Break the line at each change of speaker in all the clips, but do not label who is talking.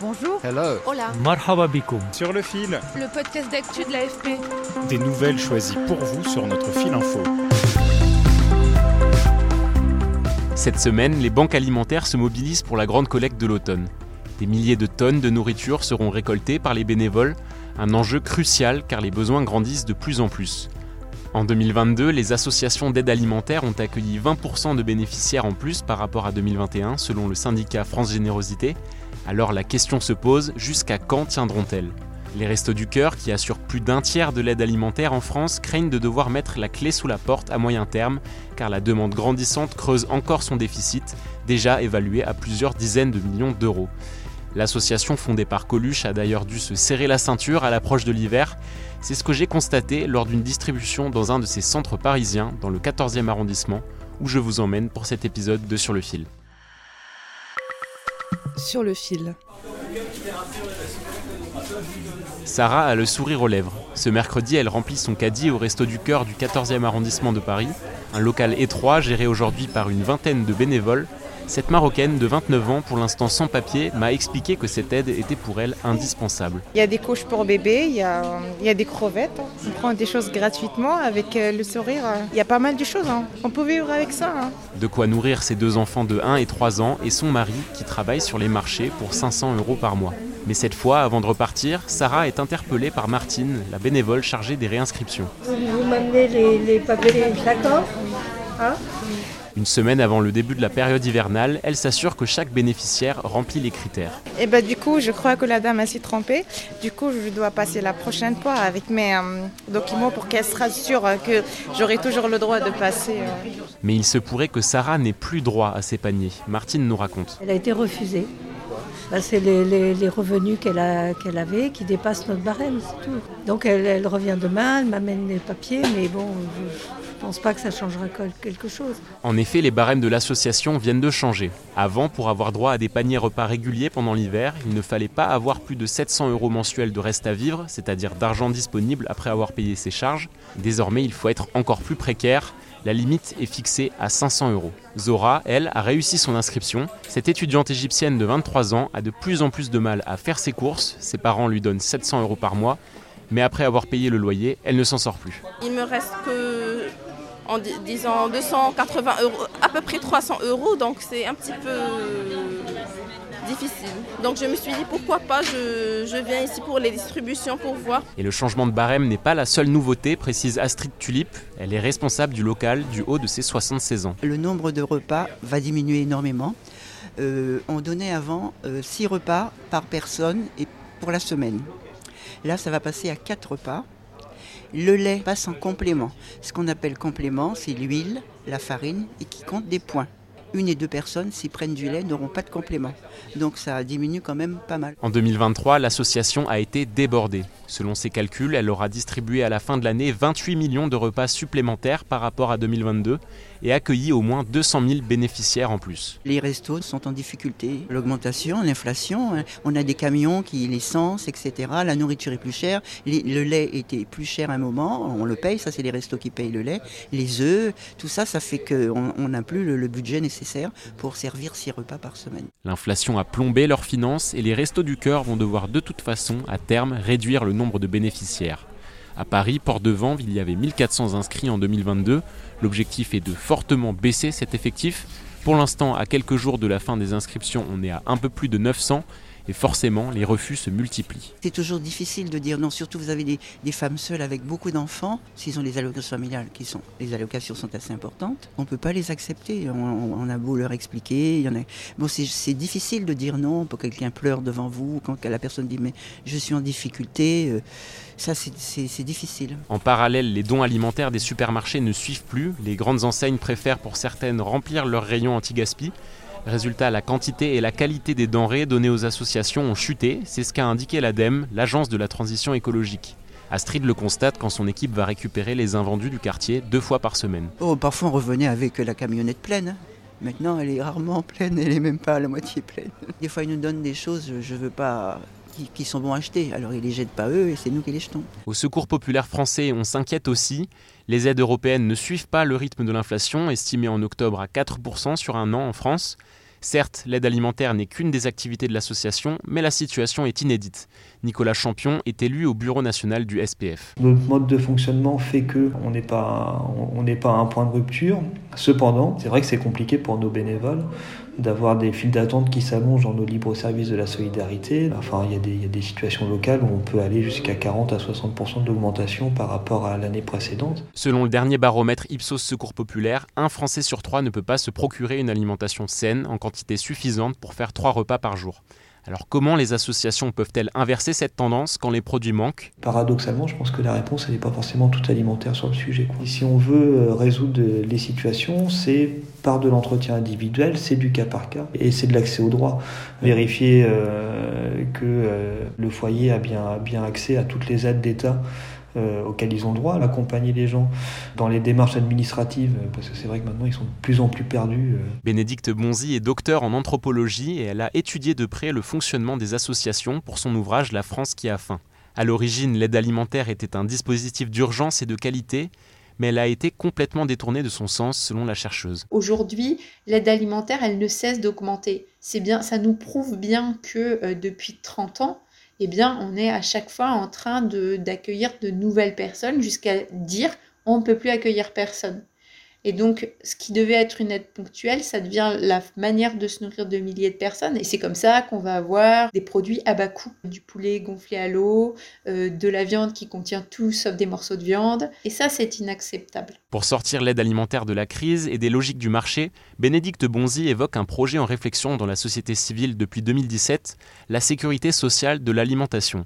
Bonjour.
Hello.
Hola.
Marhaba bikoum.
Sur le fil,
Le podcast d'actu de l'AFP.
des nouvelles choisies pour vous sur notre fil info.
Cette semaine, les banques alimentaires se mobilisent pour la grande collecte de l'automne. Des milliers de tonnes de nourriture seront récoltées par les bénévoles, un enjeu crucial car les besoins grandissent de plus en plus. En 2022, les associations d'aide alimentaire ont accueilli 20% de bénéficiaires en plus par rapport à 2021 selon le syndicat France Générosité. Alors la question se pose, jusqu'à quand tiendront-elles? Les Restos du Cœur, qui assurent plus d'un tiers de l'aide alimentaire en France, craignent de devoir mettre la clé sous la porte à moyen terme, car la demande grandissante creuse encore son déficit, déjà évalué à plusieurs dizaines de millions d'euros. L'association fondée par Coluche a d'ailleurs dû se serrer la ceinture à l'approche de l'hiver. C'est ce que j'ai constaté lors d'une distribution dans un de ses centres parisiens, dans le 14e arrondissement, où je vous emmène pour cet épisode de Sur le fil.
Sur le fil.
Sarah a le sourire aux lèvres. Ce mercredi, elle remplit son caddie au Resto du Cœur du 14e arrondissement de Paris, un local étroit géré aujourd'hui par une vingtaine de bénévoles. Cette Marocaine de 29 ans, pour l'instant sans papier, m'a expliqué que cette aide était pour elle indispensable.
Il y a des couches pour bébé, il y a, il y a des crevettes. On prend des choses gratuitement avec euh, le sourire. Il y a pas mal de choses. hein. On peut vivre avec ça. hein.
De quoi nourrir ses deux enfants de 1 et 3 ans et son mari qui travaille sur les marchés pour 500 euros par mois. Mais cette fois, avant de repartir, Sarah est interpellée par Martine, la bénévole chargée des réinscriptions.
Vous m'amenez les, les papiers, d'accord Hein
Une semaine avant le début de la période hivernale, elle s'assure que chaque bénéficiaire remplit les critères.
Et ben du coup, je crois que la dame a s'y trompée. Du coup, je dois passer la prochaine fois avec mes euh, documents pour qu'elle sera sûre que j'aurai toujours le droit de passer. euh.
Mais il se pourrait que Sarah n'ait plus droit à ses paniers. Martine nous raconte.
Elle a été refusée. Bah, c'est les, les- les revenus qu'elle avait qui dépassent notre barème, c'est tout. Donc elle, elle revient demain, elle m'amène les papiers, mais bon, je ne pense pas que ça changera quel- quelque chose.
En effet, les barèmes de l'association viennent de changer. Avant, pour avoir droit à des paniers repas réguliers pendant l'hiver, il ne fallait pas avoir plus de 700 euros mensuels de reste à vivre, c'est-à-dire d'argent disponible après avoir payé ses charges. Désormais, il faut être encore plus précaire. La limite est fixée à 500 euros. Zora, elle, a réussi son inscription. Cette étudiante égyptienne de 23 ans a de plus en plus de mal à faire ses courses. Ses parents lui donnent 700 euros par mois. Mais après avoir payé le loyer, elle ne s'en sort plus.
Il me reste que, en di- disant 280 euros, à peu près 300 euros, donc c'est un petit peu difficile. Donc je me suis dit pourquoi pas, je, je viens ici pour les distributions pour voir.
Et le changement de barème n'est pas la seule nouveauté, précise Astrid Tulip. Elle est responsable du local du haut de ses 76 ans.
Le nombre de repas va diminuer énormément. Euh, on donnait avant 6 repas par personne et pour la semaine. Là, ça va passer à 4 repas. Le lait passe en complément. Ce qu'on appelle complément, c'est l'huile, la farine et qui compte des points. Une et deux personnes, s'ils prennent du lait, n'auront pas de complément. Donc ça diminue quand même pas mal.
En 2023, l'association a été débordée. Selon ses calculs, elle aura distribué à la fin de l'année 28 millions de repas supplémentaires par rapport à 2022 et accueilli au moins 200 000 bénéficiaires en plus.
Les restos sont en difficulté. L'augmentation, l'inflation, hein, on a des camions qui, l'essence, etc. La nourriture est plus chère. Le lait était plus cher à un moment, on le paye, ça c'est les restos qui payent le lait. Les œufs, tout ça, ça fait qu'on on n'a plus le budget nécessaire pour servir six repas par semaine.
L'inflation a plombé leurs finances et les restos du cœur vont devoir de toute façon, à terme, réduire le nombre de bénéficiaires. À Paris, Port-de-Vanves, il y avait 1400 inscrits en 2022. L'objectif est de fortement baisser cet effectif. Pour l'instant, à quelques jours de la fin des inscriptions, on est à un peu plus de 900 Et forcément, les refus se multiplient.
C'est toujours difficile de dire non, surtout vous avez des, femmes seules avec beaucoup d'enfants, s'ils ont des allocations familiales, qui sont, les allocations sont assez importantes, on ne peut pas les accepter. On, a beau leur expliquer, il y en a... bon, c'est difficile de dire non pour quelqu'un pleure devant vous, quand la personne dit mais je suis en difficulté. Euh, ça, c'est difficile.
En parallèle, les dons alimentaires des supermarchés ne suivent plus. Les grandes enseignes préfèrent pour certaines remplir leurs rayons anti-gaspi. Résultat, la quantité et la qualité des denrées données aux associations ont chuté. C'est ce qu'a indiqué l'ADEME, l'agence de la transition écologique. Astrid le constate quand son équipe va récupérer les invendus du quartier deux fois par semaine.
Oh, parfois on revenait avec la camionnette pleine. Maintenant, elle est rarement pleine, elle n'est même pas à la moitié pleine. Des fois, ils nous donnent des choses, je ne veux pas qui, sont bons à acheter. Alors ils les jettent pas eux et c'est nous qui les jetons.
Au Secours populaire français, on s'inquiète aussi. Les aides européennes ne suivent pas le rythme de l'inflation, estimée en octobre à 4% sur un an en France. Certes, l'aide alimentaire n'est qu'une des activités de l'association, mais la situation est inédite. Nicolas Champion est élu au bureau national du SPF.
Notre mode de fonctionnement fait qu'on n'est pas, on n'est pas à un point de rupture. Cependant, c'est vrai que c'est compliqué pour nos bénévoles d'avoir des files d'attente qui s'allongent dans nos libres services de la solidarité. Enfin, il y, a des, situations locales où on peut aller jusqu'à 40 à 60% d'augmentation par rapport à l'année précédente.
Selon le dernier baromètre Ipsos Secours Populaire, un Français sur trois ne peut pas se procurer une alimentation saine en quantité suffisante pour faire trois repas par jour. Alors comment les associations peuvent-elles inverser cette tendance quand les produits manquent?
Paradoxalement, je pense que la réponse n'est pas forcément toute alimentaire sur le sujet. si on veut euh, résoudre les situations, c'est par de l'entretien individuel, c'est du cas par cas et c'est de l'accès au droit. Vérifier euh, que euh, le foyer a bien accès à toutes les aides d'État euh, auxquels ils ont droit, accompagner les gens dans les démarches administratives, euh, parce que c'est vrai que maintenant ils sont de plus en plus perdus.
Euh. Bénédicte Bonzi est docteur en anthropologie et elle a étudié de près le fonctionnement des associations pour son ouvrage La France qui a faim. À l'origine, l'aide alimentaire était un dispositif d'urgence et de qualité, mais elle a été complètement détournée de son sens selon la chercheuse.
Aujourd'hui, l'aide alimentaire, elle ne cesse d'augmenter. C'est bien, ça nous prouve bien que depuis 30 ans, eh bien, on est à chaque fois en train d'accueillir de, nouvelles personnes jusqu'à dire on ne peut plus accueillir personne. Et donc, ce qui devait être une aide ponctuelle, ça devient la manière de se nourrir de milliers de personnes. Et c'est comme ça qu'on va avoir des produits à bas coût. Du poulet gonflé à l'eau, euh, de la viande qui contient tout sauf des morceaux de viande. Et ça, c'est inacceptable.
Pour sortir l'aide alimentaire de la crise et des logiques du marché, Bénédicte Bonzi évoque un projet en réflexion dans la société civile depuis 2017, la sécurité sociale de l'alimentation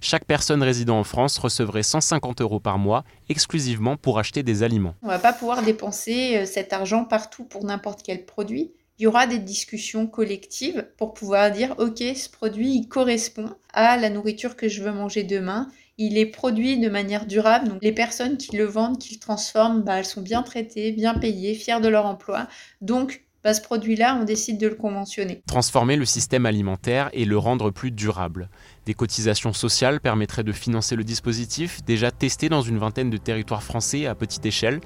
chaque personne résidant en France recevrait 150 euros par mois exclusivement pour acheter des aliments.
On ne va pas pouvoir dépenser euh, cet argent partout pour n'importe quel produit. Il y aura des discussions collectives pour pouvoir dire ok ce produit il correspond à la nourriture que je veux manger demain il est produit de manière durable. Donc les personnes qui le vendent, qui le transforment, bah, elles sont bien traitées, bien payées, fières de leur emploi. Donc ce produit-là, on décide de le conventionner.
Transformer le système alimentaire et le rendre plus durable. Des cotisations sociales permettraient de financer le dispositif, déjà testé dans une vingtaine de territoires français à petite échelle.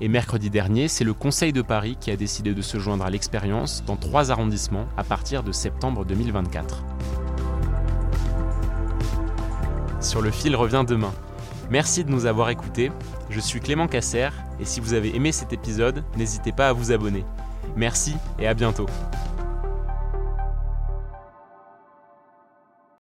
Et mercredi dernier, c'est le Conseil de Paris qui a décidé de se joindre à l'expérience dans trois arrondissements à partir de septembre 2024. Sur le fil revient demain. Merci de nous avoir écoutés. Je suis Clément Casser et si vous avez aimé cet épisode, n'hésitez pas à vous abonner. Merci et à bientôt.